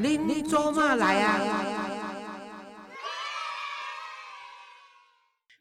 恁做嘛来啊？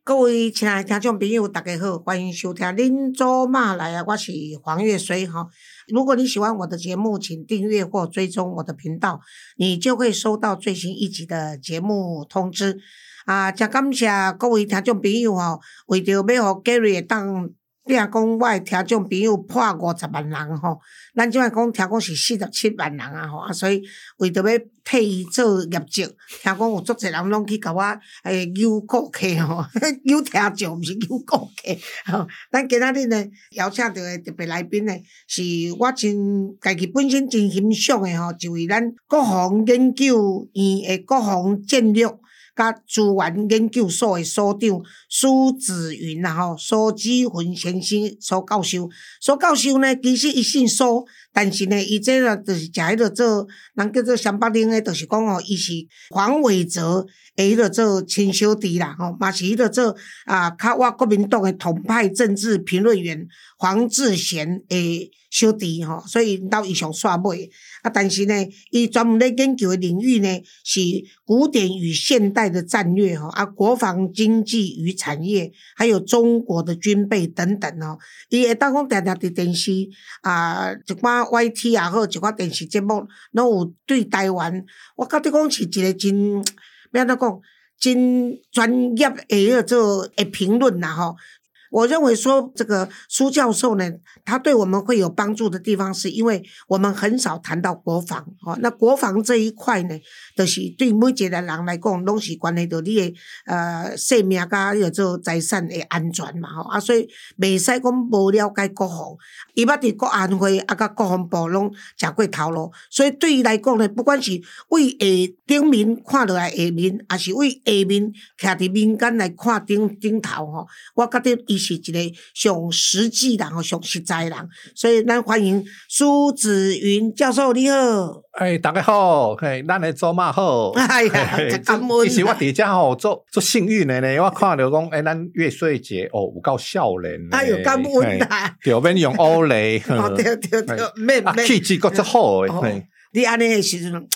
各位亲爱的听众朋友，大家好，欢迎收听《您做嘛来啊》，我是黄月水哈。如果你喜欢我的节目，请订阅或追踪我的频道，你就会收到最新一集的节目通知。啊，真感谢各位听众朋友吼，为着要互 Gary 当。比如讲，我诶听众朋友破五十万人吼，咱即摆讲听讲是四十七万人啊吼，啊所以为着要替伊做业绩，听讲有足侪人拢去甲我诶邀顾客吼，邀听众毋是邀顾客吼。咱今仔日呢邀请到诶特别来宾呢，是我真家己本身真欣赏诶吼，一位咱国防研究院诶国防战略。甲资源研究所诶所长苏子云啊吼，苏子云先生苏教授，苏教授呢，其实伊姓苏，但是呢，伊这个就是食迄个做，人叫做湘北岭诶，就是讲哦，伊是黄伟哲诶，迄个做亲小弟啦吼，嘛是迄个做啊，较我国民党诶统派政治评论员黄志贤诶。小弟吼，所以到伊上煞尾啊！但是呢，伊专门咧研究的领域呢，是古典与现代的战略吼，啊，国防经济与产业，还有中国的军备等等吼。伊会当讲定定伫电视啊，一寡 YT 也好，一寡电视节目，拢有对台湾，我觉得讲是一个真，要安怎讲，真专业诶个做诶评论啦吼。我认为说这个苏教授呢，他对我们会有帮助的地方，是因为我们很少谈到国防哦。那国防这一块呢，就是对每一个人来讲，拢是关系到你的呃生命甲叫做财产的安全嘛啊，所以未使讲无了解国防，伊捌伫国安会啊，甲国防部拢食过头路，所以对伊来讲呢，不管是为下顶面看落来下面，还是为下面徛伫民间来看顶顶头吼，我觉得。是一个上实际人吼，上实在人，所以咱欢迎苏子云教授，你好。哎，大家好，嘿，咱来做嘛好。哎呀，感恩。其实我伫遮吼做做幸运的呢，我看到讲，哎，咱月岁节哦，有够少年。哎呦，感恩用欧雷。哦，对对对，没没。气质够足好诶。你安尼时阵。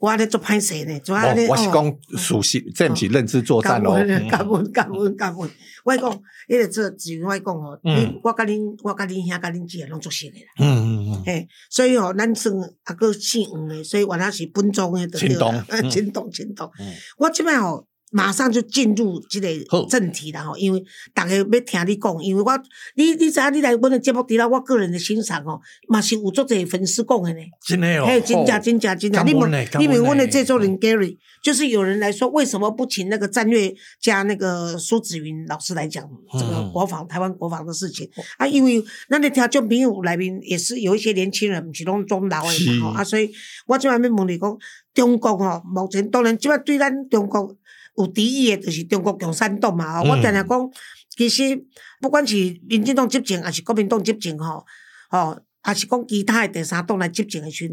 我咧做歹势呢，做安尼哦。我是讲熟悉，这毋是认知作战咯。感恩感恩感恩感恩。我讲，迄个做志云，我讲吼，我甲恁，我甲恁兄，甲恁姐拢做熟诶啦。嗯嗯嗯。嘿，所以吼，咱算啊个姓黄诶，所以原来是本庄诶，对了。青东 青东。我即摆吼。马上就进入这个正题了吼，因为大家要听你讲，因为我你你知影你来阮的节目，除了我个人的欣赏哦，嘛是有足侪粉丝讲的呢。真的哦，嘿，真假真假真假。你们你们问的这种人 Gary，就是有人来说，为什么不请那个战略家那个苏子云老师来讲这个国防台湾国防的事情啊？因为那你听就朋友来宾也是有一些年轻人，不是拢中老的嘛吼啊，所以我即下要问你讲，中国吼目前当然即摆对咱中国。有敌意的，就是中国共产党嘛。我常常讲，其实不管是民进党执政，还是国民党执政，吼，吼，还是讲其他的第三党来执政的时，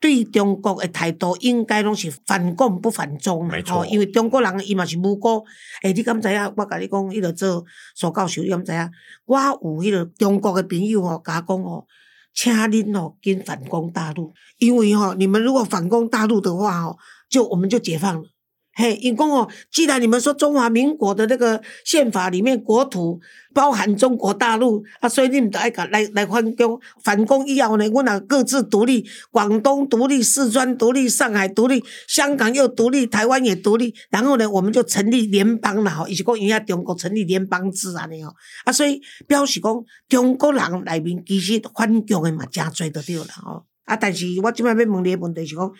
对中国的态度应该拢是反共不反中没错。因为中国人伊嘛是无辜。诶，你敢知影？我甲你讲，迄个做苏教授，你敢知影？我有迄个中国的朋友吼，甲我讲吼，请恁吼跟反攻大陆，因为吼，你们如果反攻大陆的话吼，就我们就解放了。嘿，因公哦，既然你们说中华民国的那个宪法里面国土包含中国大陆啊，所以你们都爱讲来来反攻反攻以后呢，我俩各自独立，广东独立，四川独立，上海独立，香港又独立，台湾也独立，然后呢，我们就成立联邦了吼，伊是讲伊下中国成立联邦制安尼吼，啊，所以表示讲中国人内面其实反共的嘛真多得着了吼，啊，但是我即摆要问你个问题是讲。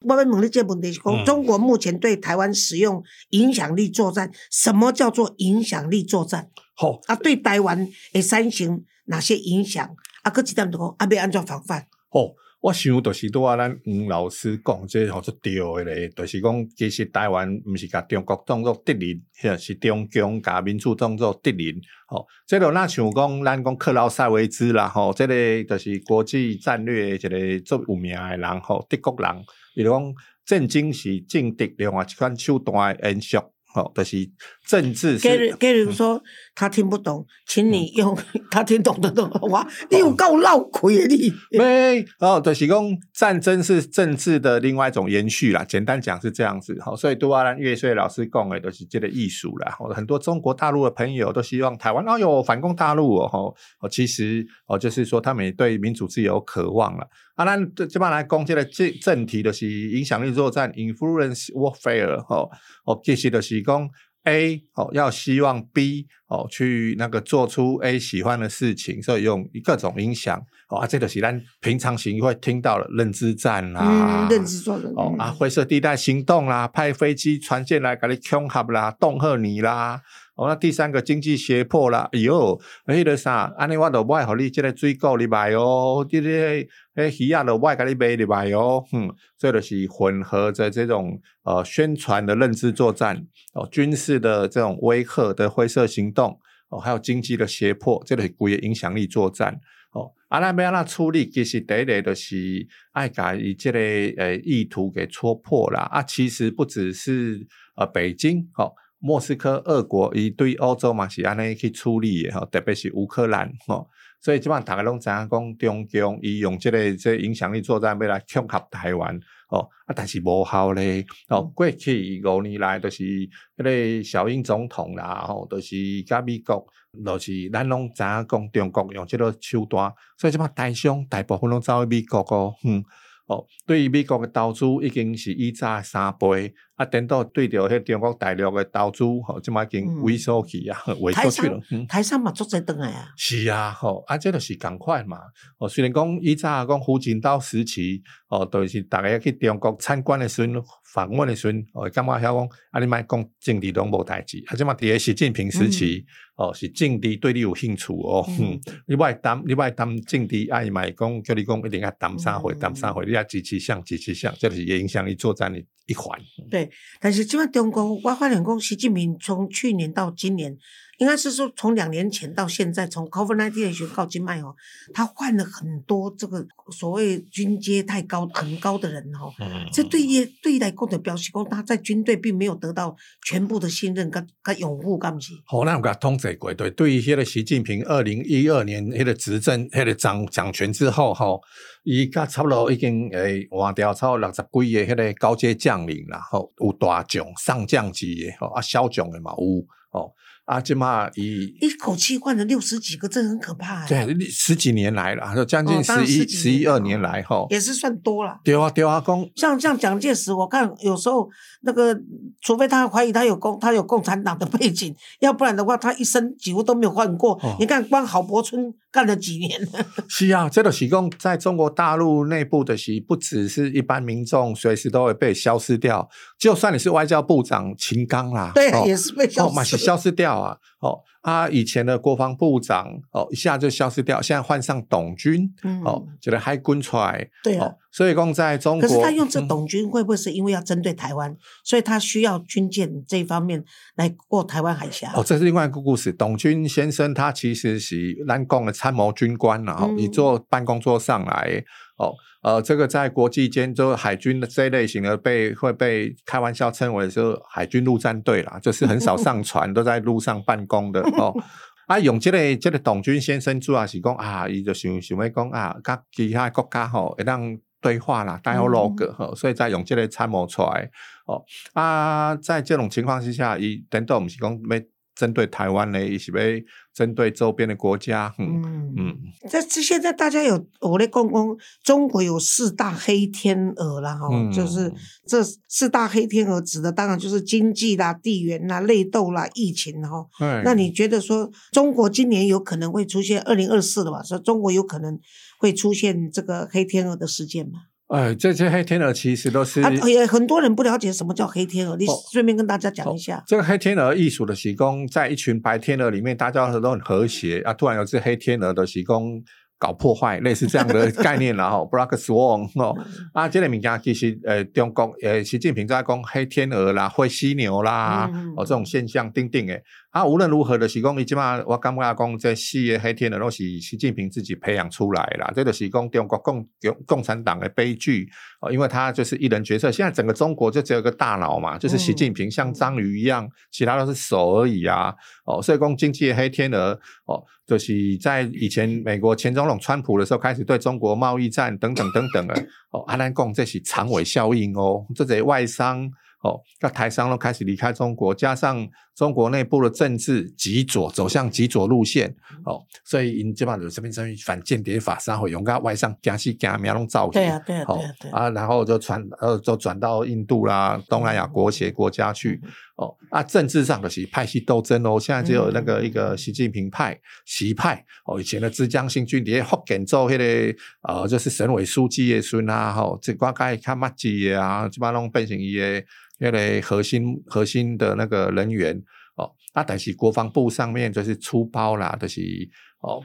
我要问你这个问题是讲，嗯中国目前对台湾使用影响力作战，什么叫做影响力作战？好，啊，对台湾会产生哪些影响？啊，搁一点就讲，啊，要安怎防范？哦，我想就是拄啊，咱黄老师讲，这好做对的咧，就是讲，其实台湾毋是甲中国当做敌人，或是中共甲民主当做敌人。吼、这个那像讲，咱讲克劳塞维兹啦，吼、这个就是国际战略的一个最有名的人，吼、德国人，伊就讲战争是政敌另外一款手段的延续，吼、就是政治给是。给如说他听不懂，请你用 他听懂的东话，你有够绕亏的你。没哦，就是讲战争是政治的另外一种延续啦。简单讲是这样子，好，所以杜阿兰月穗老师讲的都是这个艺术啦。哦很多中国大陆的朋友都希望台湾哦有反攻大陆哦，吼哦，其实哦就是说他们也对民主自由渴望了。啊，咱这这帮来攻这个正正题就是影响力作战 （influence warfare） 吼哦，其实就是讲 A 哦要希望 B 哦去那个做出 A 喜欢的事情，所以用各种音响哦啊，这就是咱平常行会听到了认知战啦，嗯，认知作战。哦啊，灰色地带行动啦，派飞机、船舰来给你恐吓啦、恫吓你啦。哦，那第三个经济胁迫啦，哎呦，迄个啥，安尼我都不爱互你即个水果入来哦，即、个迄鱼啊，都不爱甲你买入来哦，嗯，这就是混合着这种呃宣传的认知作战，哦，军事的这种威吓的灰色行动，哦，还有经济的胁迫，这个是规个影响力作战。哦，啊，咱要安怎处理？其实第一个就是爱甲伊即个诶意图给戳破啦。啊，其实不只是呃北京，吼、莫斯科、俄国，伊对欧洲嘛是安尼去处理的吼，特别是乌克兰，吼、所以即摆大家拢知影讲中共伊用即、个即、个影响力作战要来恐吓台湾。哦，啊，但是无效咧。哦，过去五年来，就是迄个小英总统啦，吼、就是甲美国，就是咱拢知影讲中国用即个手段，所以即摆台商大部分拢走去美国哦，嗯。哦，对于美国嘅投资已经是以早的三倍，啊，等到对着迄中国大陆嘅投资，吼、即马已经嗯萎缩去啊，萎缩去了。嗯台商嘛做这等来啊，是啊，吼、啊，这就是共款嘛。哦，虽然讲以早讲胡锦涛时期，哦，就是大家去中国参观的时阵、访问的时阵，哦，感觉遐讲，啊，你莫讲政治拢无代志。啊，即嘛伫个习近平时期，哦，是政治对你有兴趣哦，嗯嗯，你莫谈，你莫谈政治，啊，伊嘛会讲叫你讲一定要谈三回，嗯谈啥回，你要支持向支持向，这就是影响力作战的一环。但是即摆中国，我发现讲习近平从去年到今年，应该是说从两年前到现在，从 COVID-19 的宣告今麦哦，他换了很多这个所谓军阶太高很高的人哦，嗯这对于对于来讲的表示讲，他在军队并没有得到全部的信任跟跟拥护，干不是？好，咱有甲统计过，对，对于迄个习近平二零一二年迄个执政、迄个掌掌权之后，吼，伊甲差不多已经诶换掉超过六十几个迄个高阶将领啦，吼，有大将、上将级的，吼，啊小将的嘛有，吼，啊，即嘛一。一口气换了六十几个，这很可怕哎、对，十几年来了，就将近十一、十一二年来，哈，也是算多了。对啊，对啊，讲像像蒋介石，我看有时候那个，除非他怀疑他有共他有共产党的背景，要不然的话，他一生几乎都没有换过。哦你看，光郝柏村干了几年了，是啊，这个是讲在中国大陆内部的习不只是一般民众随时都会被消失掉，就算你是外交部长秦刚啦，对，哦也是被消哦，嘛是。消失掉啊！哦啊，以前的国防部长哦，一下就消失掉，现在换上董军嗯哦，觉得还滚出来对啊哦，所以讲在中国，可是他用这嗯董军，会不会是因为要针对台湾，所以他需要军舰这一方面来过台湾海峡？哦，这是另外一个故事。董军先生他其实是南共的参谋军官然后嗯你坐办公桌上来哦，呃，这个在国际间就海军的这一类型的被会被开玩笑称为是海军陆战队啦，就是很少上 船，都在路上办公的哦。啊，用这个这个董军先生主要是讲啊，伊就想想要讲啊，甲其他国家吼会当对话啦，dialogue 吼、所以才用这个参谋出来哦。啊，在这种情况之下，伊等到毋是讲要针对台湾呢，也是被针对周边的国家，嗯嗯嗯，这这现在大家有我的公公，中国有四大黑天鹅啦，哈、嗯就是这四大黑天鹅指的当然就是经济啦、地缘啦、内斗啦、疫情哈。那你觉得说中国今年有可能会出现二零二四的吧？说中国有可能会出现这个黑天鹅的事件吗？哎，这些黑天鹅其实都是很多人不了解什么叫黑天鹅，你哦顺便跟大家讲一下。这个黑天鹅艺术的喜功，在一群白天鹅里面，大家都很和谐啊。突然有只黑天鹅的喜功搞破坏，类似这样的概念然后 Black Swan 哦 啊，这个物件其实呃，中国呃，习近平在讲黑天鹅啦、灰犀牛啦，嗯哦这种现象定定诶。啊，无论如何的是讲，伊即马我感觉讲这四个黑天鹅都是习近平自己培养出来的啦，这个是讲中国共共共产党的悲剧哦，因为他就是一人决策。现在整个中国就只有一个大脑嘛，就是习近平像章鱼一样，其他都是手而已啊。哦，所以讲经济的黑天鹅哦，就是在以前美国前总统川普的时候开始对中国贸易战等等等等的哦，阿兰共这是长尾效应哦，这些外商。哦，那台商都开始离开中国，加上中国内部的政治极左，走向极左路线，哦，所以因基本上就这边等于反间谍法然后用个外商加西加苗拢造对啊，对啊，对啊，对啊。啊，然后就传呃，就转到印度啦、东南亚国协国家去哦。啊，政治上的是派系斗争哦，现在只有那个一个习近平派、习派哦，以前的浙江新军伫福建做迄个呃，就是省委书记的孙啊，吼，这瓜该看马基的啊，基本上变成伊的迄个核心核心的那个人员哦。啊，但是国防部上面就是出包啦，就是哦。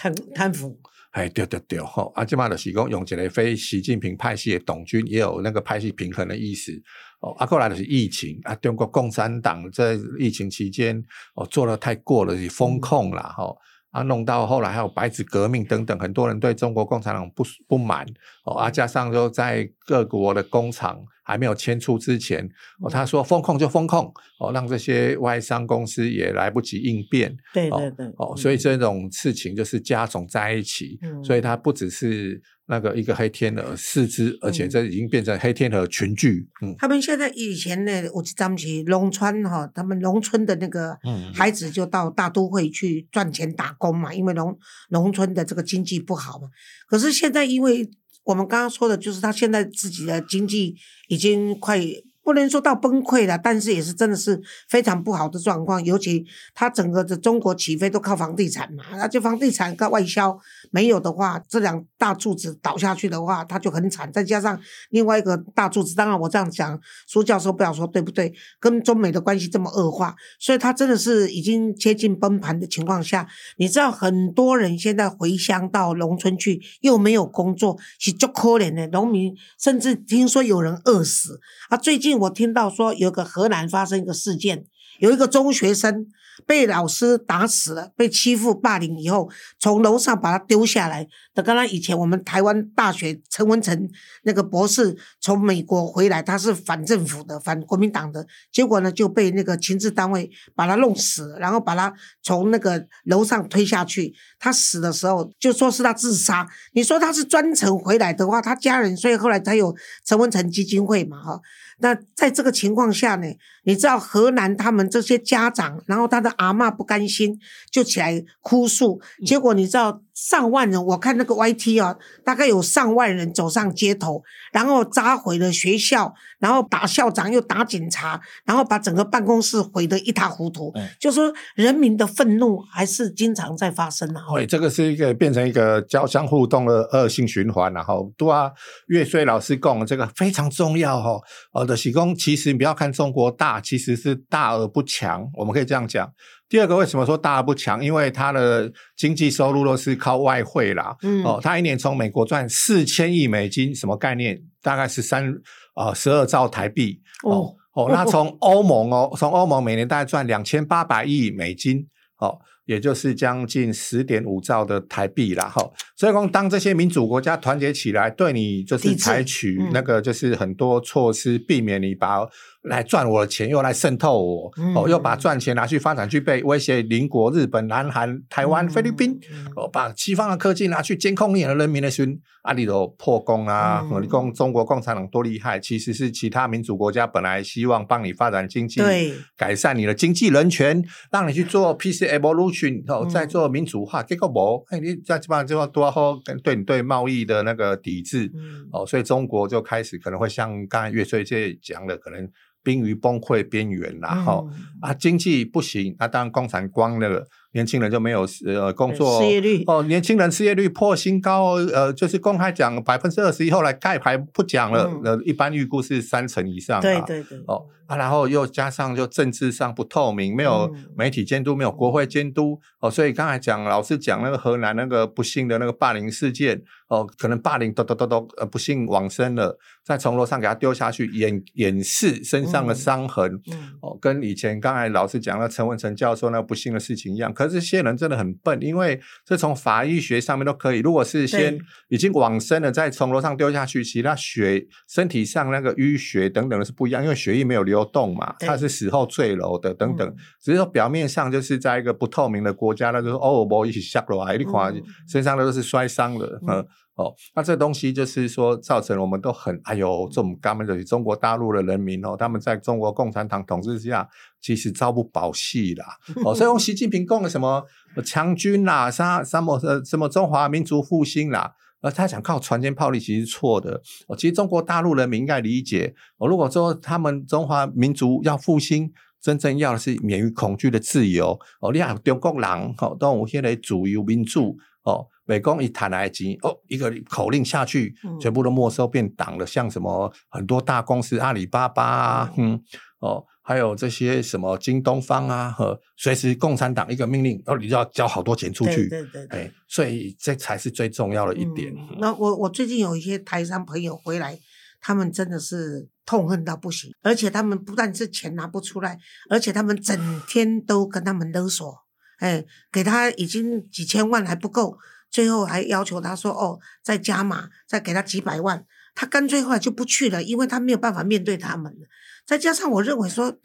贪贪腐，哎，对对对，吼，啊，即马就是讲用一个非习近平派系的董军，也有那个派系平衡的意思。哦，啊，过来就是疫情啊，中国共产党在疫情期间哦做的太过了，是风控啦，吼、啊，弄到后来还有白纸革命等等，很多人对中国共产党不不满哦，啊，加上就在各国的工厂还没有迁出之前，哦，他说风控就风控，哦，让这些外商公司也来不及应变，对对对，哦，所以这种事情就是加总在一起，嗯。所以它不只是那个一个黑天鹅四只，而且嗯这已经变成黑天鹅群聚。嗯。他们现在以前呢，我记咱们去农村哈，他们农村的那个嗯。孩子就到大都会去赚钱打工嘛，因为农农村的这个经济不好嘛。可是现在，因为我们刚刚说的，就是他现在自己的经济已经快不能说到崩溃了，但是也是真的是非常不好的状况。尤其他整个的中国起飞都靠房地产嘛，那就房地产跟外销没有的话，这两大柱子倒下去的话，他就很惨。再加上另外一个大柱子，当然我这样讲，苏教授不要说对不对？跟中美的关系这么恶化，所以他真的是已经接近崩盘的情况下，你知道很多人现在回乡到农村去，又没有工作，是足可怜的农民，甚至听说有人饿死啊。最近我听到说，有个河南发生一个事件，有一个中学生被老师打死了，被欺负霸凌以后，从楼上把他丢下来。等刚刚以前我们台湾大学陈文成那个博士从美国回来，他是反政府的、反国民党的，结果呢就被那个情治单位把他弄死，然后把他从那个楼上推下去。他死的时候就说是他自杀，你说他是专程回来的话，他家人，所以后来才有陈文成基金会嘛，哈。那在这个情况下呢，你知道河南他们这些家长，然后他的阿嬷不甘心，就起来哭诉，结果你知道上万人，我看那个 YT 啊，大概有上万人走上街头，然后砸毁了学校，然后打校长又打警察，然后把整个办公室毁得一塌糊涂。嗯就说人民的愤怒还是经常在发生啊。对，这个是一个变成一个交相互动的恶性循环然后对啊，岳岁老师讲的这个非常重要哈。哦的喜功，其实你不要看中国大，其实是大而不强，我们可以这样讲。第二个，为什么说大而不强？因为它的经济收入都是靠外汇啦。嗯哦，它一年从美国赚四千亿美金，什么概念？大概是三呃十二兆台币。哦哦哦，那从欧盟哦，从欧盟每年大概赚两千八百亿美金。哦，也就是将近十点五兆的台币啦，哈，所以说当这些民主国家团结起来，对你就是采取嗯那个就是很多措施，避免你把来赚我的钱，又来渗透我，嗯。哦，又把赚钱拿去发展，去被威胁邻国日本、南韩、台湾、嗯菲律宾，嗯哦，把西方的科技拿去监控你的人民的时候，啊，你都破功啊！嗯。你共中国共产党多厉害，其实是其他民主国家本来希望帮你发展经济，对。改善你的经济人权，让你去做 PC evolution 哦，嗯再做民主化，结果无，哎，你在基本上就要多好对你对贸易的那个抵制。嗯。哦，所以中国就开始可能会像刚才岳穗这讲的，可能濒于崩溃边缘啦，哈、嗯。啊，经济不行，那、当然共产光了，年轻人就没有呃工作失业率哦，年轻人失业率破新高哦，呃，就是公开讲百分之二十一，后来盖牌不讲了，嗯。呃，一般预估是三成以上、啊，对对对，哦啊，然后又加上就政治上不透明，没有嗯。媒体监督，没有国会监督哦，所以刚才讲老师讲那个河南那个不幸的那个霸凌事件哦，可能霸凌都都都都呃不幸往生了，再从楼上给他丢下去掩掩饰身上的嗯。伤痕。嗯。哦，跟以前刚才老师讲了陈文成教授那个不幸的事情一样，可是这些人真的很笨，因为这从法医学上面都可以。如果是先已经往生了，再从楼上丢下去，其他血身体上那个淤血等等的是不一样，因为血液没有流动嘛，对它是死后坠楼的等等嗯。只是说表面上就是在一个不透明的国家，那就是哦，我一起下落啊，你看嗯身上都是摔伤的，嗯。哦，那这东西就是说，造成我们都很哎呦，这种他们的中国大陆的人民哦，他们在中国共产党统治之下，其实朝不保夕啦。哦，所以用习近平讲的什么强军啦，啥什么呃什么中华民族复兴啦。呃，他想靠船坚炮利，其实是错的。哦，其实中国大陆人民应该理解，哦，如果说他们中华民族要复兴，真正要的是免于恐惧的自由。哦，你看中国人，哦，都有现在自由民主，哦，美工一谈来钱，哦，一个口令下去，嗯全部都没收变党了。像什么很多大公司，阿里巴巴啊，嗯，哦，还有这些什么京东方啊，和随时共产党一个命令，哦，你就要交好多钱出去。对对对对哎，所以这才是最重要的一点。嗯那我我最近有一些台商朋友回来，他们真的是痛恨到不行，而且他们不但是钱拿不出来，而且他们整天都跟他们勒索，哎，给他已经几千万还不够，最后还要求他说哦，再加码，再给他几百万，他干脆后来就不去了，因为他没有办法面对他们了。再加上我认为说。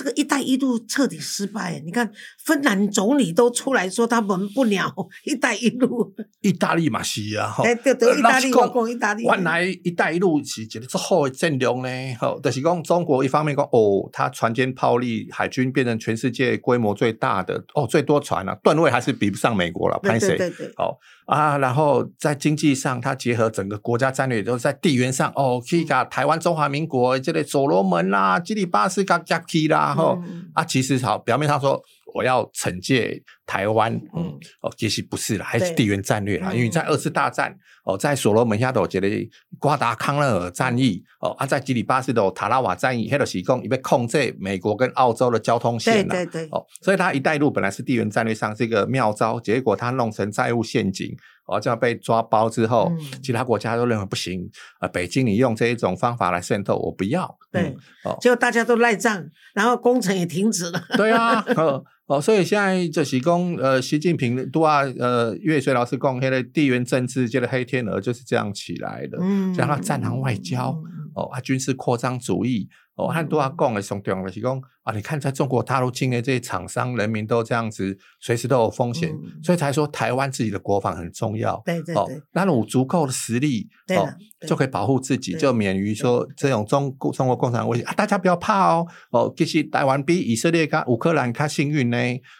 这个“一带一路”彻底失败，你看芬兰总理都出来说他们不鸟 “一带一路”，意大利嘛是啊，吼。哎，对对，意大利，讲讲意大利，原来“一带一路”是一个最好的阵容呢，吼，就是讲中国一方面讲哦，它船坚炮利，海军变成全世界规模最大的哦，最多船啊，段位还是比不上美国了，对拍谁？对对。对，好啊，然后在经济上，它结合整个国家战略，就是在地缘上哦，可以把台湾中华民国这类所罗门啦、基里巴斯加加基啦，吼、嗯。啊，其实好，表面上说我要惩戒台湾，嗯。嗯，哦，其实不是啦，还是地缘战略啦，嗯。因为在二次大战哦，在所罗门下头这个瓜达康勒尔战役哦，啊，在吉里巴斯的塔拉瓦战役，黑的西贡也被控制美国跟澳洲的交通对线啦，对对，哦，所以它“一带一路”本来是地缘战略上是一个妙招，结果它弄成债务陷阱，哦，这样被抓包之后，嗯。其他国家都认为不行，呃，北京你用这一种方法来渗透，我不要。对。嗯，哦，结果大家都赖账，然后工程也停止了。对啊，哦哦，所以现在就是讲，呃，习近平都啊，呃，岳水老师讲，黑的地缘政治界的黑天鹅就是这样起来的，嗯。加上战狼外交，哦，啊，军事扩张主义，哦，和都要讲的上重要的是讲啊，你看在中国大陆境内这些厂商人民都这样子，随时都有风险，嗯所以才说台湾自己的国防很重要。哦对对对，，那有足够的实力，哦就可以保护自己，就免于说这种中中国共产党威胁啊！大家不要怕哦，哦，其实台湾比以色列跟乌克兰较幸运呢，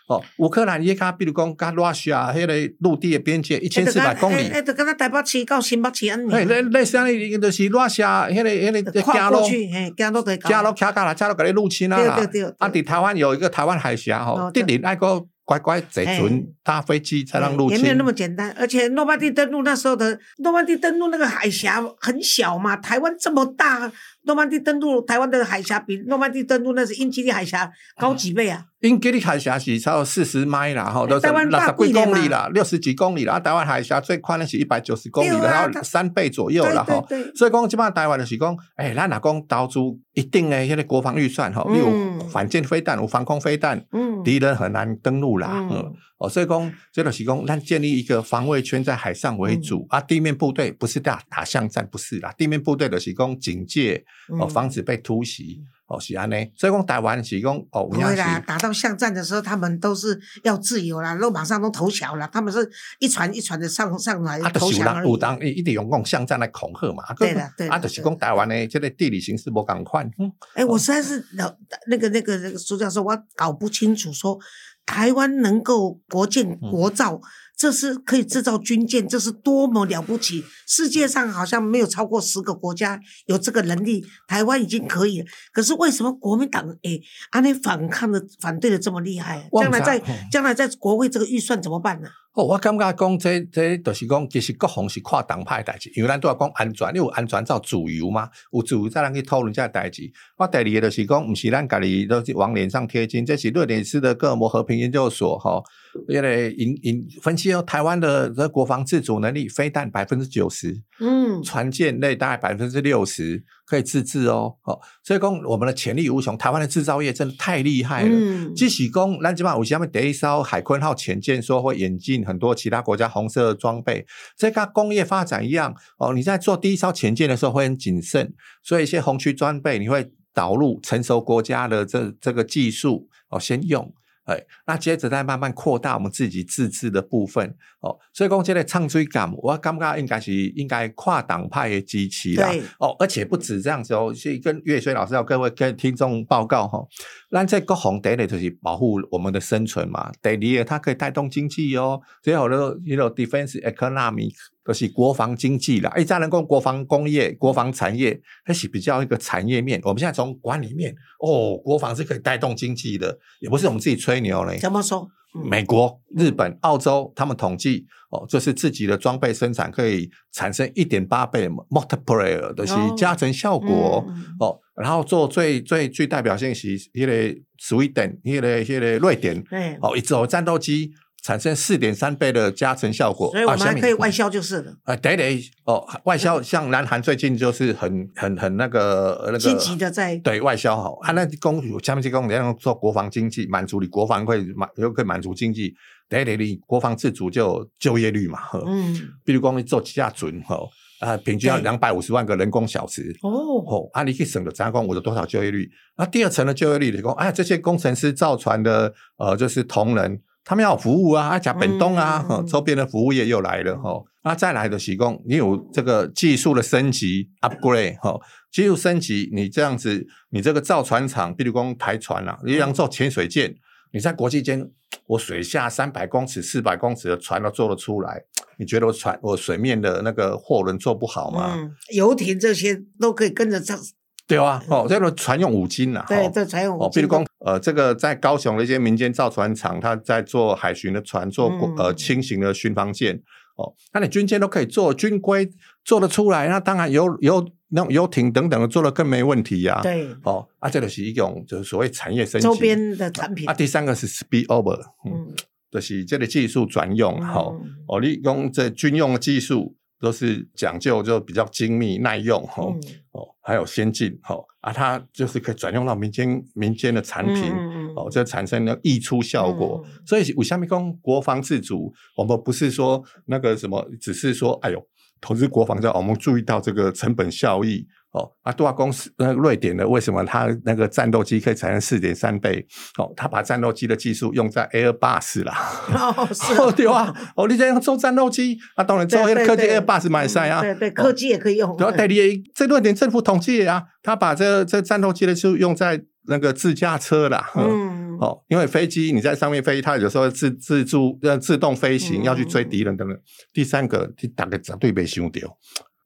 哦，乌克兰也较比如讲跟罗西亚迄个陆地的边界一千四百公里，哎，就跟他台北市到新北市安尼，哎，类类似安尼，就是罗西亚迄个迄个跨加路。过去，嘿，加路对，加罗卡卡啦，加罗给你入侵啊啦！对对对啊，台湾有一个台湾海峡吼，哦对地理那个乖乖坐船哎搭飞机才能入侵。也没有那么简单。而且诺曼底登陆那时候的诺曼底登陆那个海峡很小嘛，台湾这么大，诺曼底登陆台湾的海峡比诺曼底登陆那是英吉利海峡高几倍啊？英吉利海峡是超过四十迈啦，哈，都是台湾大六十几公里啦，六十几公里啦。啊台湾海峡最宽的是一百九十公里的，对啊然后三倍左右啦，吼。对对对，所以讲，基本上台湾就是讲，诶、咱若讲投资一定的迄个国防预算吼，嗯你有反舰飞弹，有防空飞弹，嗯，敌人很难登陆啦。嗯嗯哦，所以讲，这就是讲，咱建立一个防卫圈在海上为嗯主、啊，地面部队不是打打巷战，不是啦，地面部队的是讲警戒哦，嗯防止被突袭哦，是安呢。所以讲，台湾是讲哦，不会啦，打到巷战的时候，他们都是要自由啦，都马上都投降了。他们是一船一船的上上来投降而已。人有当一定用讲巷战来恐吓嘛。啊对的对啦啊，就是讲台湾呢这个地理形势无共款。嗯哎，我实在是老那个那个那个苏教授，我搞不清楚说台湾能够国建嗯国造这是可以制造军舰，这是多么了不起！世界上好像没有超过十个国家有这个能力，台湾已经可以了。可是为什么国民党诶，安尼反抗的反对的这么厉害？将来在将来在国会这个预算怎么办呢？哦，我感觉讲这这就是讲，其实国防是跨党派代志，因为咱都要讲安全，你有安全才有自由嘛，有自由才能去讨论这代志。我第二个就是讲，不是咱家己都是往脸上贴金，这是瑞典斯的哥尔摩和平研究所哈，因为引引分析哦，台湾的这国防自主能力，飞弹百分之九十，嗯，船舰类大概百分之六十可以自制哦，哦，所以讲我们的潜力无穷，台湾的制造业真的太厉害了。嗯，即使讲咱起码有下面第一艘海鲲号潜舰说会引进。很多其他国家红色装备，这跟工业发展一样哦。你在做第一艘潜舰的时候会很谨慎，所以一些红区装备你会导入成熟国家的这这个技术哦，先用。哎，那接着再慢慢扩大我们自己自制的部分哦。所以讲这个唱追感，我感觉应该是应该跨党派的机器啦。哦，而且不止这样子哦，是跟岳水老师要各位跟听众报告哈。那这国防第一就是保护我们的生存嘛，第二它可以带动经济哦。最后呢，一个 defense economy。就是国防经济啦，哎，再能够国防工业、国防产业，它是比较一个产业面。我们现在从管理面，哦，国防是可以带动经济的，也不是我们自己吹牛嘞。怎么说？美国、日本、澳洲，他们统计哦，就是自己的装备生产可以产生一点八倍 multiplier 的是加成效果哦。然后做最最最代表性是一个 Sweden，一个一个瑞典，哦，一种战斗机。产生四点三倍的加成效果，所以我们还可以外销就是了。啊，对对哦，外销像南韩最近就是很很很那个那个积极的在对外销好，啊，那公下面这工你要做国防经济，满足你国防会满又可以满足经济，对对你国防自主就就业率嘛，嗯，比如讲你做架准哈啊，平均要两百五十万个人工小时。哦。哦，啊，你可以省了加工，我有多少就业率？那第二层的就业率，你讲哎，这些工程师造船的呃，就是同仁。他们要服务啊，加本东啊，周边的服务业又来了哈。那再来的提供，你有这个技术的升级 upgrade 哈，技术升级，你这样子，你这个造船厂，比如讲台船啊，你想做潜水舰，你在国际间，我水下三百公尺、四百公尺的船都做得出来，你觉得我船我水面的那个货轮做不好吗？游艇这些都可以跟着上。对啊，哦，这个船用五金呐，对，这船用五金。哦，比如讲，呃，这个在高雄的一些民间造船厂，他在做海巡的船，做呃轻型的巡防舰，哦，那你军舰都可以做，军规做得出来，那当然游游那种游艇等等的做的更没问题呀。对，哦，啊，这个是一种就是所谓产业升级，周边的产品。啊，第三个是 speed over，嗯，就是这个技术转用，好，哦，你用这军用的技术。都是讲究就比较精密耐用哈哦，还有先进哈啊，它就是可以转用到民间民间的产品哦，这产生了溢出效果。所以五下面讲国防自主，我们不是说那个什么，只是说哎呦，投资国防在我们注意到这个成本效益。哦，啊，多少公司？那瑞典的为什么它那个战斗机可以产生四点三倍？哦，它把战斗机的技术用在 Airbus 啦。哦，是对啊。哦，你这样做战斗机，啊，当然做科技 Airbus 买晒啊。对对，科技也可以用。对啊，代理这瑞典政府统计啊，他把这这战斗机的技术用在那个自驾车啦。嗯。哦，因为飞机你在上面飞，它有时候自自助呃自动飞行，要去追敌人等等。第三个，你大概绝对被凶掉。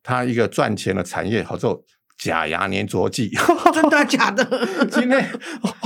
它一个赚钱的产业，好做。假牙粘着剂，真的假的？今天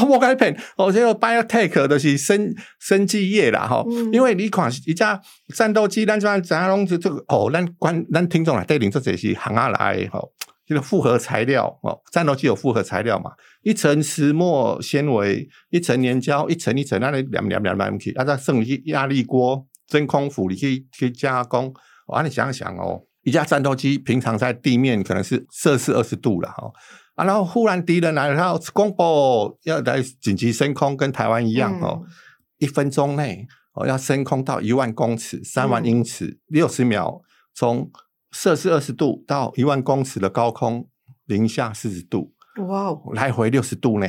我改片，我这个 biotech 的是生生技业啦，哈。因为你看一架战斗机，咱这样怎样弄这个哦，咱观咱听众来带领这些是行下来哈。这个复合材料哦，战斗机有复合材料嘛？一层石墨纤维，一层粘胶，一层一层那里两两两两去，啊，再剩一压力锅、真空釜，你可以可以加工。啊，你想想哦。一架战斗机平常在地面可能是摄氏二十度了哈啊，然后忽然敌人来了，然后公布要来紧急升空，跟台湾一样哦，一分钟内哦要升空到一万公尺、三万英尺，六十秒从摄氏二十度到一万公尺的高空，零下四十度，哇哦，来回六十度呢。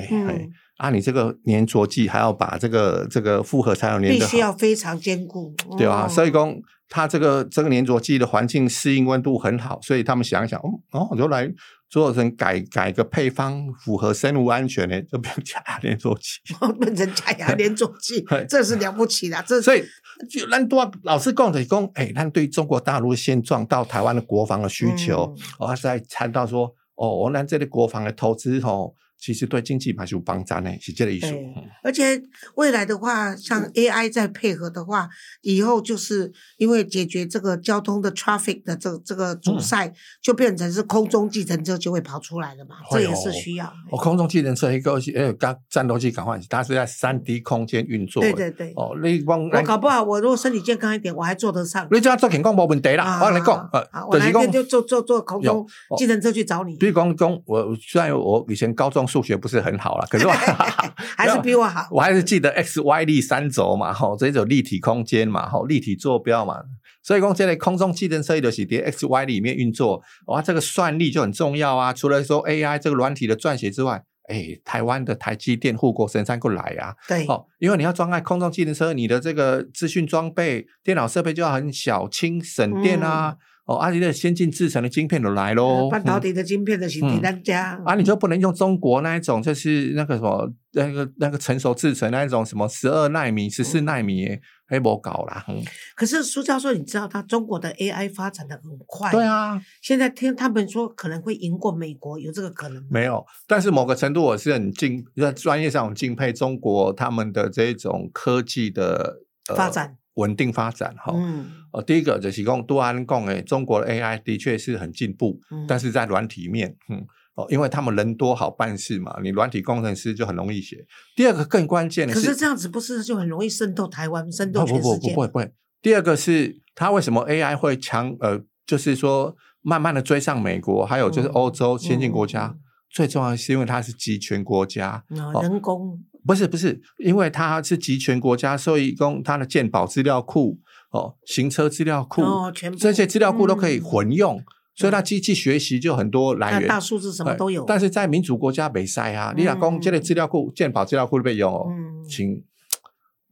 啊，你这个粘着剂还要把这个这个复合材料粘，必须要非常坚固，对吧？所以讲。它这个这个粘着剂的环境适应温度很好，所以他们想一想，哦，原来做成改改个配方符合生物安全的，就不用加连坐器。变成假牙连坐器嘿，这是了不起的。这所以，就咱多老师讲的讲，哎，咱对中国大陆的现状到台湾的国防的需求，嗯我、哦、在谈到说，哦，咱这里国防的投资哦，其实对经济还是有帮助呢，是这个意思。对而且未来的话，像 AI 再配合的话，以后就是因为解决这个交通的 traffic 的这这个嗯阻塞，就变成是空中计程车就会跑出来了嘛，这也是需要。哦，空中计程车一个是，呃，刚战斗机赶快，它是在三 D 空间运作的。对对对，哦，你光我搞不好我如果身体健康一点，我还做得上。你这样做情况没问题啦。我跟你讲，啊呃，我哪一就是讲天就坐坐坐空中有计程车去找你，比如讲讲，我虽然我以前高中数学不是很好了，可是我 还是比我好。我还是记得 x、y 力三轴嘛，吼，这种立体空间嘛，吼，立体坐标嘛。所以讲，这类空中计程车的是在 x、y 里面运作，哇，这个算力就很重要啊。除了说 AI 这个软体的撰写之外，哎，台湾的台积电护国神山过来啊，对，哦，因为你要装在空中计程车，你的这个资讯装备、电脑设备就要很小、轻、省电啊。哦，阿里的先进制成的晶片都来喽，嗯半导体的晶片的是嗯第咱家。啊，你就不能用中国那一种，就是那个什么，那个那个成熟制成那一种什么十二纳米、十四纳米，还没搞啦。嗯可是苏教授，你知道他中国的 AI 发展的很快，对，啊，现在听他们说可能会赢过美国，有这个可能吗？没有，但是某个程度我是很敬，在专业上很敬佩中国他们的这种科技的、呃发展稳定发展哈。嗯呃，第一个就是讲杜安讲诶，中国的 AI 的确是很进步，嗯，但是在软体面，嗯，哦，因为他们人多好办事嘛，你软体工程师就很容易写。第二个更关键的可是这样子不是就很容易渗透台湾、渗透不不不全世界？不不会不会。第二个是它为什么 AI 会强呃，就是说慢慢的追上美国，还有就是嗯欧洲先进国家。嗯嗯最重要的是因为它是集权国家，哦哦人工不是不是，因为它是集权国家，所以供它的鉴宝资料库、哦行车资料库、哦，全部这些资料库都可以嗯混用，所以它机器学习就很多来源。大数字什么都有哎。但是在民主国家没塞啊，你老公这类资料库、健保资料库被用哦，嗯请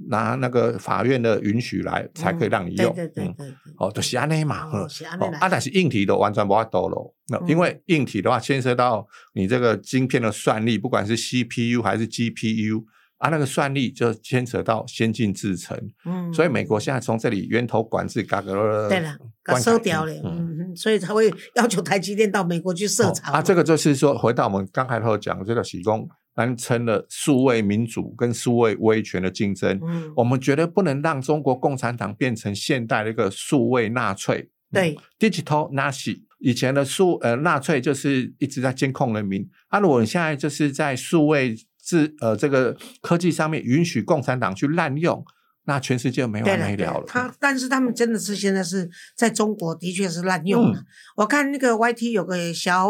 拿那个法院的允许来才可以让你用。嗯哦，就是安内嘛，哦嗯是安尼哦啊，但是硬体都完全不法多咯，那嗯因为硬体的话牵涉到你这个晶片的算力，不管是 CPU 还是 GPU 啊，那个算力就牵扯到先进制程，嗯，所以美国现在从这里源头管制，嘎个对了，给关卡收掉了，嗯嗯嗯，所以才会要求台积电到美国去设哦厂啊，这个就是说，回到我们刚才头讲这个喜功，完成了数位民主跟数位威权的竞争，嗯，我们绝对不能让中国共产党变成现代的一个数位纳粹。对，digital Nazi，以前的数呃纳粹就是一直在监控人民，啊，如果你现在就是在数位制呃这个科技上面允许共产党去滥用，那全世界没完没了了。他但是他们真的是现在是在中国的确是滥用了。嗯我看那个 YT 有个小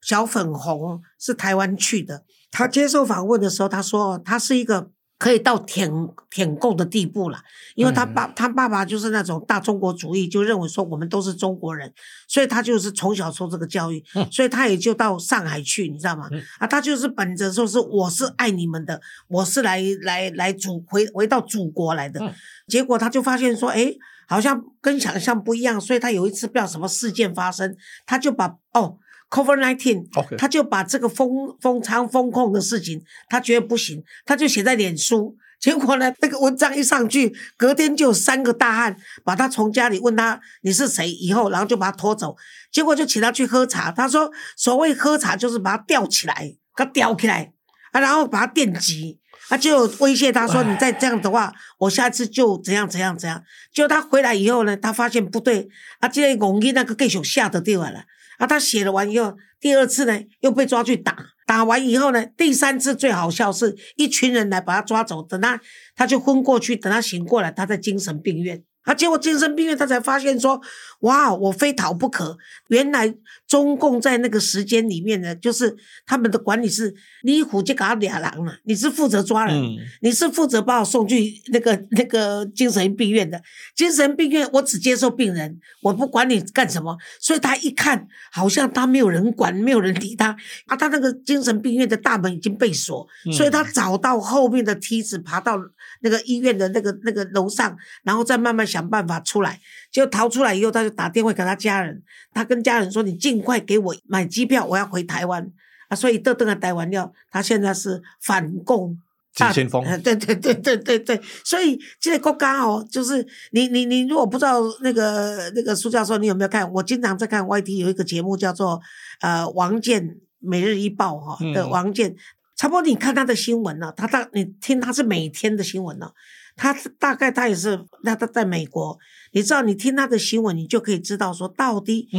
小粉红是台湾去的，他接受访问的时候，他说他是一个。可以到舔舔共的地步了，因为他嗯爸、他爸爸就是那种大中国主义，就认为说我们都是中国人，所以他就是从小受这个教育，嗯所以他也就到上海去，你知道吗？嗯啊，他就是本着说是我是爱你们的，我是来来来祖回回到祖国来的，嗯结果他就发现说，哎，好像跟想象不一样，所以他有一次不知道什么事件发生，他就把哦。Cover nineteen，OK，他就把这个封封仓封控的事情，他觉得不行，他就写在脸书。结果呢，那个文章一上去，隔天就有三个大汉把他从家里问他你是谁，以后然后就把他拖走，结果就请他去喝茶。他说所谓喝茶就是把他吊起来，给他吊起来啊，然后把他电击。他，就威胁他说：“你再这样的话，我下次就怎样怎样怎样。”结果他回来以后呢，他发现不对，啊，这个公鸡那个继续吓得掉了。啊，他写了完以后，第二次呢又被抓去打，打完以后呢，第三次最好笑是一群人来把他抓走，等他他就昏过去，等他醒过来，他在精神病院。啊，结果精神病院他才发现说，哇，我非逃不可。原来中共在那个时间里面呢，就是他们的管理是，你虎就给他俩狼了，你是负责抓人，嗯，你是负责把我送去那个那个精神病院的。精神病院我只接受病人，我不管你干什么。所以他一看，好像他没有人管，没有人理他啊。他那个精神病院的大门已经被锁，嗯所以他找到后面的梯子，爬到那个医院的那个那个楼上，然后再慢慢想办法出来。就逃出来以后，他就打电话给他家人，他跟家人说：“你尽快给我买机票，我要回台湾啊！”所以得登了台湾了，他现在是反共。急先锋，对对对对对对，所以这个国家哦，就是你你你，如果不知道那个那个苏教授，你有没有看？我经常在看 YT 有一个节目叫做呃王健每日一报哈的王健，差不多你看他的新闻呢，他大你听他是每天的新闻呢，他大概他也是那他在美国，你知道你听他的新闻，你就可以知道说到底。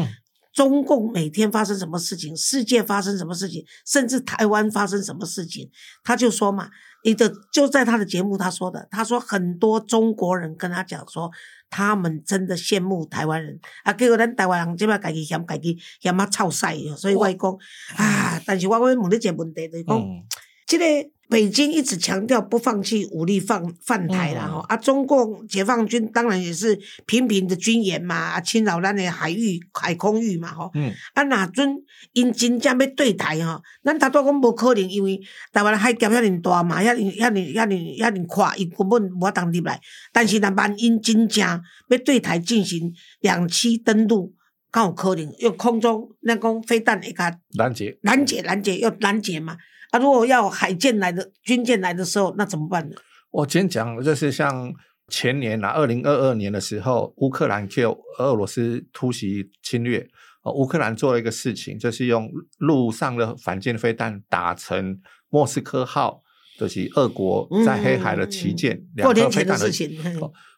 中共每天发生什么事情，世界发生什么事情，甚至台湾发生什么事情，他就说嘛，你的就在他的节目他说的，他说很多中国人跟他讲说，他们真的羡慕台湾人啊，结果咱台湾人这边自己嫌自己嫌啊臭晒，所以我讲啊，但是我我问你一个问题，就是讲，这个。北京一直强调不放弃武力放犯台了哈，啊，中共解放军当然也是频频的军演嘛，啊，侵扰咱的海域、海空域嘛，吼，啊，哪阵因真正要对台哈，咱大多讲无可能，因为台湾海峡遐尼大嘛，遐尼遐尼遐尼遐尼宽，伊根本无法当入来。但是若万因真正要对台进行两栖登陆，敢有可能？用空中那讲飞弹会甲拦截、拦截、拦截，要拦截嘛。啊，如果要海舰来的军舰来的时候，那怎么办呢？我今天讲就是像前年啊，二零二二年的时候，乌克兰就俄罗斯突袭侵略，哦，乌克兰做了一个事情，就是用陆上的反舰飞弹打成莫斯科号，就是俄国在黑海的旗舰，两颗飞弹的事情。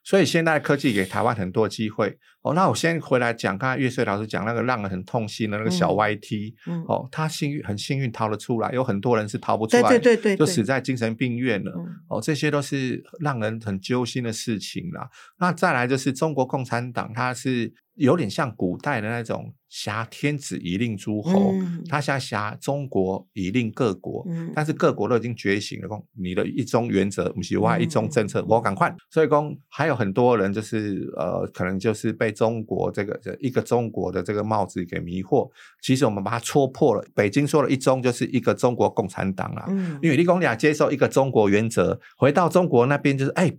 所以现在科技给台湾很多机会哦。那我先回来讲，刚才岳穗老师讲那个让人很痛心的那个小 YT，哦，他幸运很幸运逃了出来，有很多人是逃不出来，对对对，就死在精神病院了。哦，这些都是让人很揪心的事情啦。那再来就是中国共产党，他是。有点像古代的那种挟天子以令诸侯，他现在挟中国以令各国，但是各国都已经觉醒了，讲你的一中原则，不是外一中政策，我赶快。所以讲还有很多人就是呃，可能就是被中国这个一个中国的这个帽子给迷惑。其实我们把它戳破了，北京说了一中就是一个中国共产党啊，嗯因为立功俩接受一个中国原则，回到中国那边就是哎。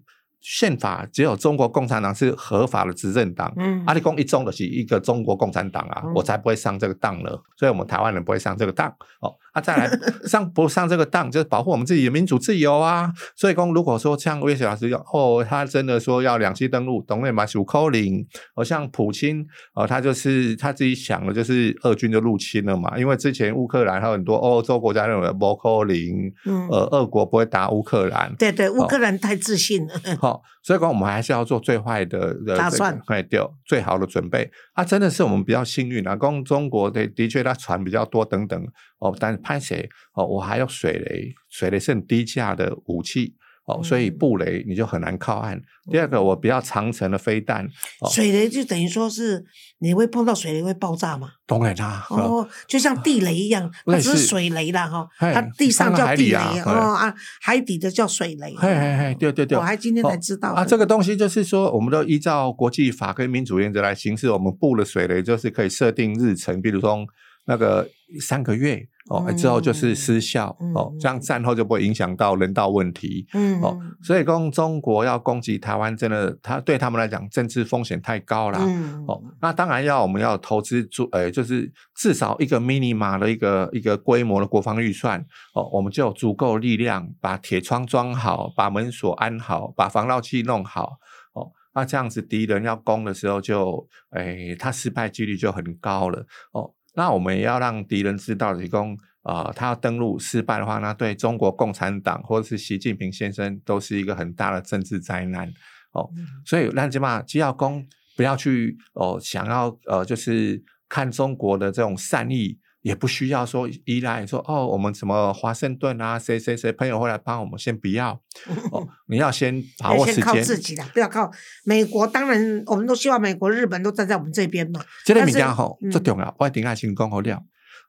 宪法只有中国共产党是合法的执政党，阿里公一中的是一个中国共产党啊，我才不会上这个当了，所以我们台湾人不会上这个当哦。啊，再来上不上这个当，就是保护我们自己的民主自由啊。所以讲，如果说像魏小老师讲，哦，他真的说要两栖登陆，懂了吗？属扣零。哦，像普京，哦，他就是他自己想的，就是俄军就入侵了嘛。因为之前乌克兰还有很多欧洲国家认为不扣零，呃，俄国不会打乌克兰。对对，乌克兰太自信了。好，所以讲我们还是要做最坏的打算，快掉最好的准备。啊，真的是我们比较幸运啊，光中国的的确，它船比较多等等。哦，但是拍谁？哦，我还有水雷，水雷是很低价的武器哦，所以布雷你就很难靠岸。第二个，我比较长程的飞弹，水雷就等于说是你会碰到水雷会爆炸吗？当然啦，哦，就像地雷一样，它是水雷啦哈，它地上叫地雷哦啊，海底的叫水雷。嘿嘿嘿，对对对，我还今天才知道啊，这个东西就是说，我们都依照国际法跟民主原则来行事，我们布的水雷就是可以设定日程，比如说那个三个月。哦，之后就是失效哦，这样战后就不会影响到人道问题。嗯，哦，所以攻中国要攻击台湾，真的，他对他们来讲政治风险太高了。嗯，哦，那当然要我们要投资足，呃，就是至少一个 mini 码的一个一个规模的国防预算。哦，我们就有足够力量把铁窗装好，把门锁安好，把防盗器弄好。哦，那这样子敌人要攻的时候，就，哎，他失败几率就很高了。哦。那我们也要让敌人知道，提供啊，他要登陆失败的话，那对中国共产党或者是习近平先生都是一个很大的政治灾难哦。所以，让起码既要公，不要去哦，想要呃，就是看中国的这种善意。也不需要说依赖说哦，我们什么华盛顿啊，谁谁谁朋友会来帮我们，先不要 哦，你要先把握时间，靠自己的，不要靠美国。当然，我们都希望美国、日本都站在我们这边嘛。这个比较好，最重要，我一定要先讲好了，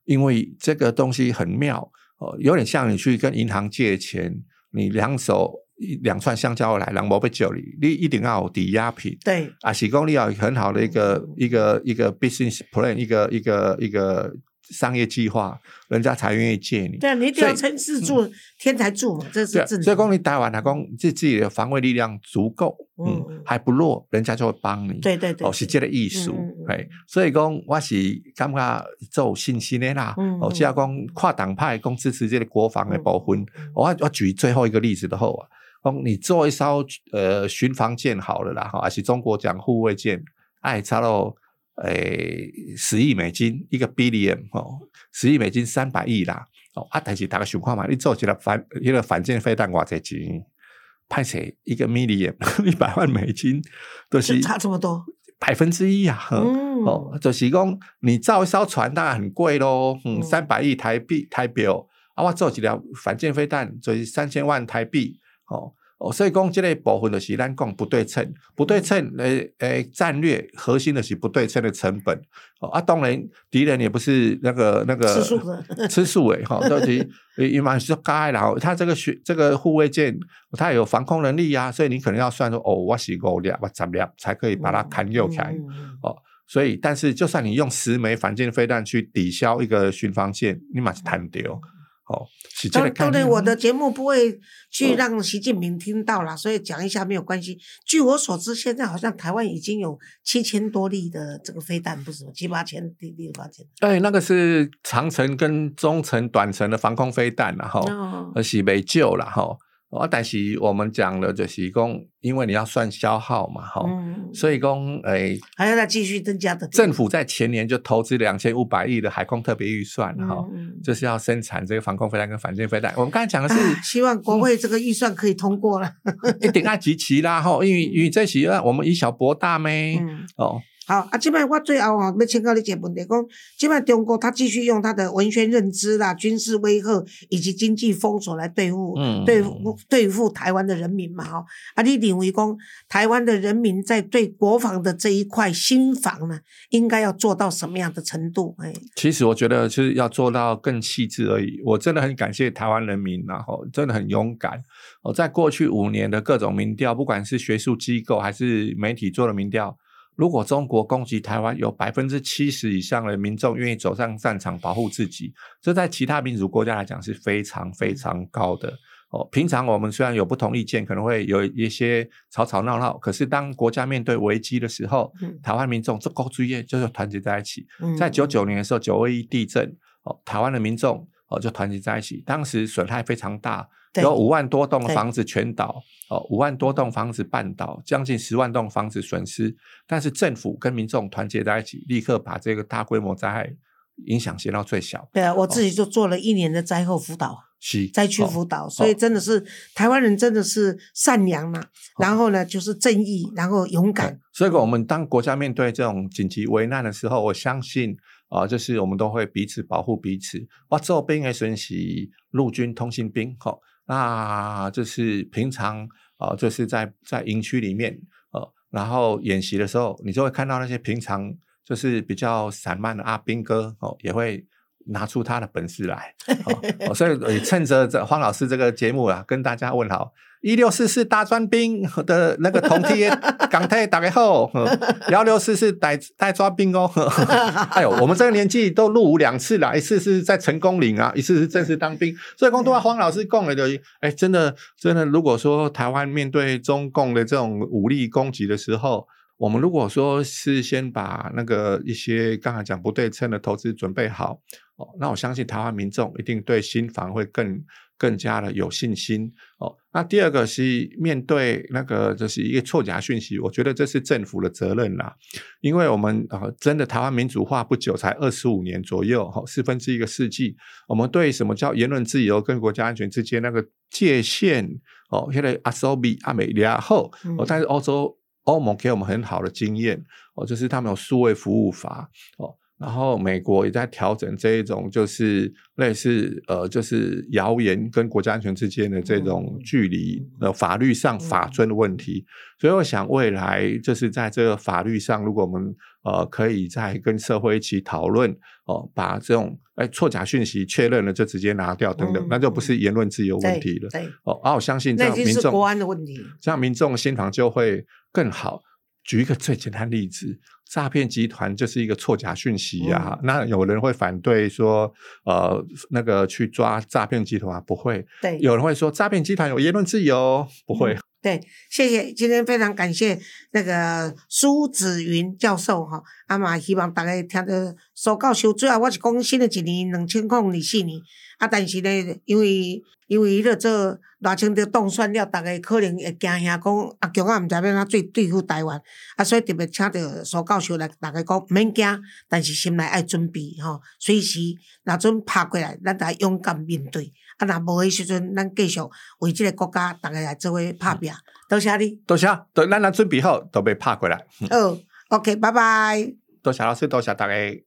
因为这个东西很妙哦，有点像你去跟银行借钱，你两手两串香蕉来，两毛被救你，你一定要有抵押品。对啊，喜功你要很好的一个一个一个 business plan，一个一个一个。商业计划，人家才愿意借你。对啊，你一定要所以趁势助天才助嘛，这是正。所以讲你台湾来讲，自自己的防卫力量足够，嗯嗯，还不弱，人家就会帮你。对对对，哦，是这个艺术嗯嗯嗯，哎，所以讲我是感觉做有信心的啦嗯。哦，只要讲跨党派讲支持这个国防的部分我我举最后一个例子的后啊，讲你做一艘呃巡防舰好了啦，哈，还是中国讲护卫舰，哎，差到诶十亿美金一个 billion 哦，十亿美金三百亿啦，哦啊，但是大家想看嘛，你做一个反一个反舰飞弹偌济钱？派谁一个 million 一百万美金，都、就是差这么多。百分之一啊！呵嗯，哦，就是讲你造一艘船当然很贵咯，嗯，嗯三百亿台币台标，啊，我做一条反舰飞弹就是三千万台币，哦哦，所以讲这个部分就是咱讲不对称，不对称诶诶战略核心的是不对称的成本，哦啊，当然敌人也不是那个那个吃素的。吃素诶，哈，都是也蛮是该然后他这个学这个护卫舰它有防空能力呀、所以你可能要算说哦，我是五粒我十粒才可以把它砍右起哦，所以，但是就算你用十枚反舰飞弹去抵消一个巡防舰，你马是弹掉。哦，是这个当当然，我的节目不会去嗯让习近平听到啦，所以讲一下没有关系。据我所知，现在好像台湾已经有七千多例的这个飞弹，不是吗？七八千粒、六八千。哎，那个是长程跟中程、短程的防空飞弹然后哦，呃是没救了哈。哦，但是我们讲了就是讲，因为你要算消耗嘛哈，嗯，所以讲哎，还要再继续增加的。政府在前年就投资两千五百亿的海空特别预算哈，就是要生产这个防空飞弹跟反舰飞弹。我们刚才讲的是啊希望国会这个预算可以通过了。一定要集齐啦哈，因为因为这些啊我们以小博大咩嗯，哦。好啊，即摆我最后吼要请教你一个问题，讲即摆中国他继续用他的文宣认知啦、军事威吓以及经济封锁来对付、嗯对付对付台湾的人民嘛，吼啊，你认为讲台湾的人民在对国防的这一块心防呢，应该要做到什么样的程度？哎，其实我觉得就是要做到更细致而已。我真的很感谢台湾人民，然后真的很勇敢。我在过去五年的各种民调，不管是学术机构还是媒体做的民调，如果中国攻击台湾，有百分之七十以上的民众愿意走上战场保护自己，这在其他民主国家来讲是非常非常高的。哦，平常我们虽然有不同意见，可能会有一些吵吵闹闹，可是当国家面对危机的时候，嗯台湾民众这高追业就是团结在一起。嗯在九九年的时候，九二一地震，哦，台湾的民众哦就团结在一起，当时损害非常大，有五万多栋房子全倒，哦，五万多栋房子半倒，将近十万栋房子损失，但是政府跟民众团结在一起，立刻把这个大规模灾害影响减到最小。对啊，我自己就做了一年的灾后辅导。是灾区哦辅导，所以真的是台湾人真的是善良嘛、然后呢就是正义，然后勇敢。所以，我们当国家面对这种紧急危难的时候，我相信啊、就是我们都会彼此保护彼此。我做兵的时是陆军通信兵，哈、那就是平常啊、就是在在营区里面，呃，然后演习的时候，你就会看到那些平常就是比较散漫的阿兵哥，哦，也会。拿出他的本事来，哦所以趁着这黄老师这个节目啊，跟大家问好。一六四四大专兵的那个同梯 港台打开后，幺六四四带带抓兵哦。哎呦，我们这个年纪都入伍两次了，一次是在成功岭啊，一次是正式当兵。所以，公都要黄老师讲了的，哎，真的真的，如果说台湾面对中共的这种武力攻击的时候，我们如果说是先把那个一些刚才讲不对称的投资准备好，哦，那我相信台湾民众一定对新房会更更加的有信心哦。那第二个是面对那个就是一个错假讯息，我觉得这是政府的责任啦，因为我们呃真的台湾民主化不久，才二十五年左右，哈、四分之一个世纪，我们对什么叫言论自由跟国家安全之间那个界限哦，现在阿苏比阿美利亚后但是欧洲欧盟给我们很好的经验哦，就是他们有数位服务法哦。然后美国也在调整这一种，就是类似呃，就是谣言跟国家安全之间的这种距离，呃，法律上法尊的问题。所以我想未来就是在这个法律上，如果我们呃可以再跟社会一起讨论哦，把这种哎错假讯息确认了就直接拿掉等等，嗯那就不是言论自由问对题了。对，哦，啊，我相信这那样民众国安的问题。这样民众心房就会更好。举一个最简单例子，诈骗集团就是一个错假讯息呀、那有人会反对说，呃，那个去抓诈骗集团啊，不会。对，有人会说诈骗集团有言论自由，不会。对，谢谢，今天非常感谢那个苏子云教授哈，啊嘛希望大家听到苏教授，主要我是讲新的一年两千零二四年，啊，但是呢，因为因为迄个做热清着当选了，大家可能会惊吓讲啊，强啊，毋知要怎对对付台湾，啊，所以特别请着苏教授来，大家讲毋免惊，但是心内爱准备吼，随时若准拍过来，咱大家勇敢面对。啊，若无迄时阵，咱继续为即个国家，大家来做伙拍拼。多谢你。多谢，等咱若准备好都被拍过来。好，OK，拜拜。多谢老师，多谢大家。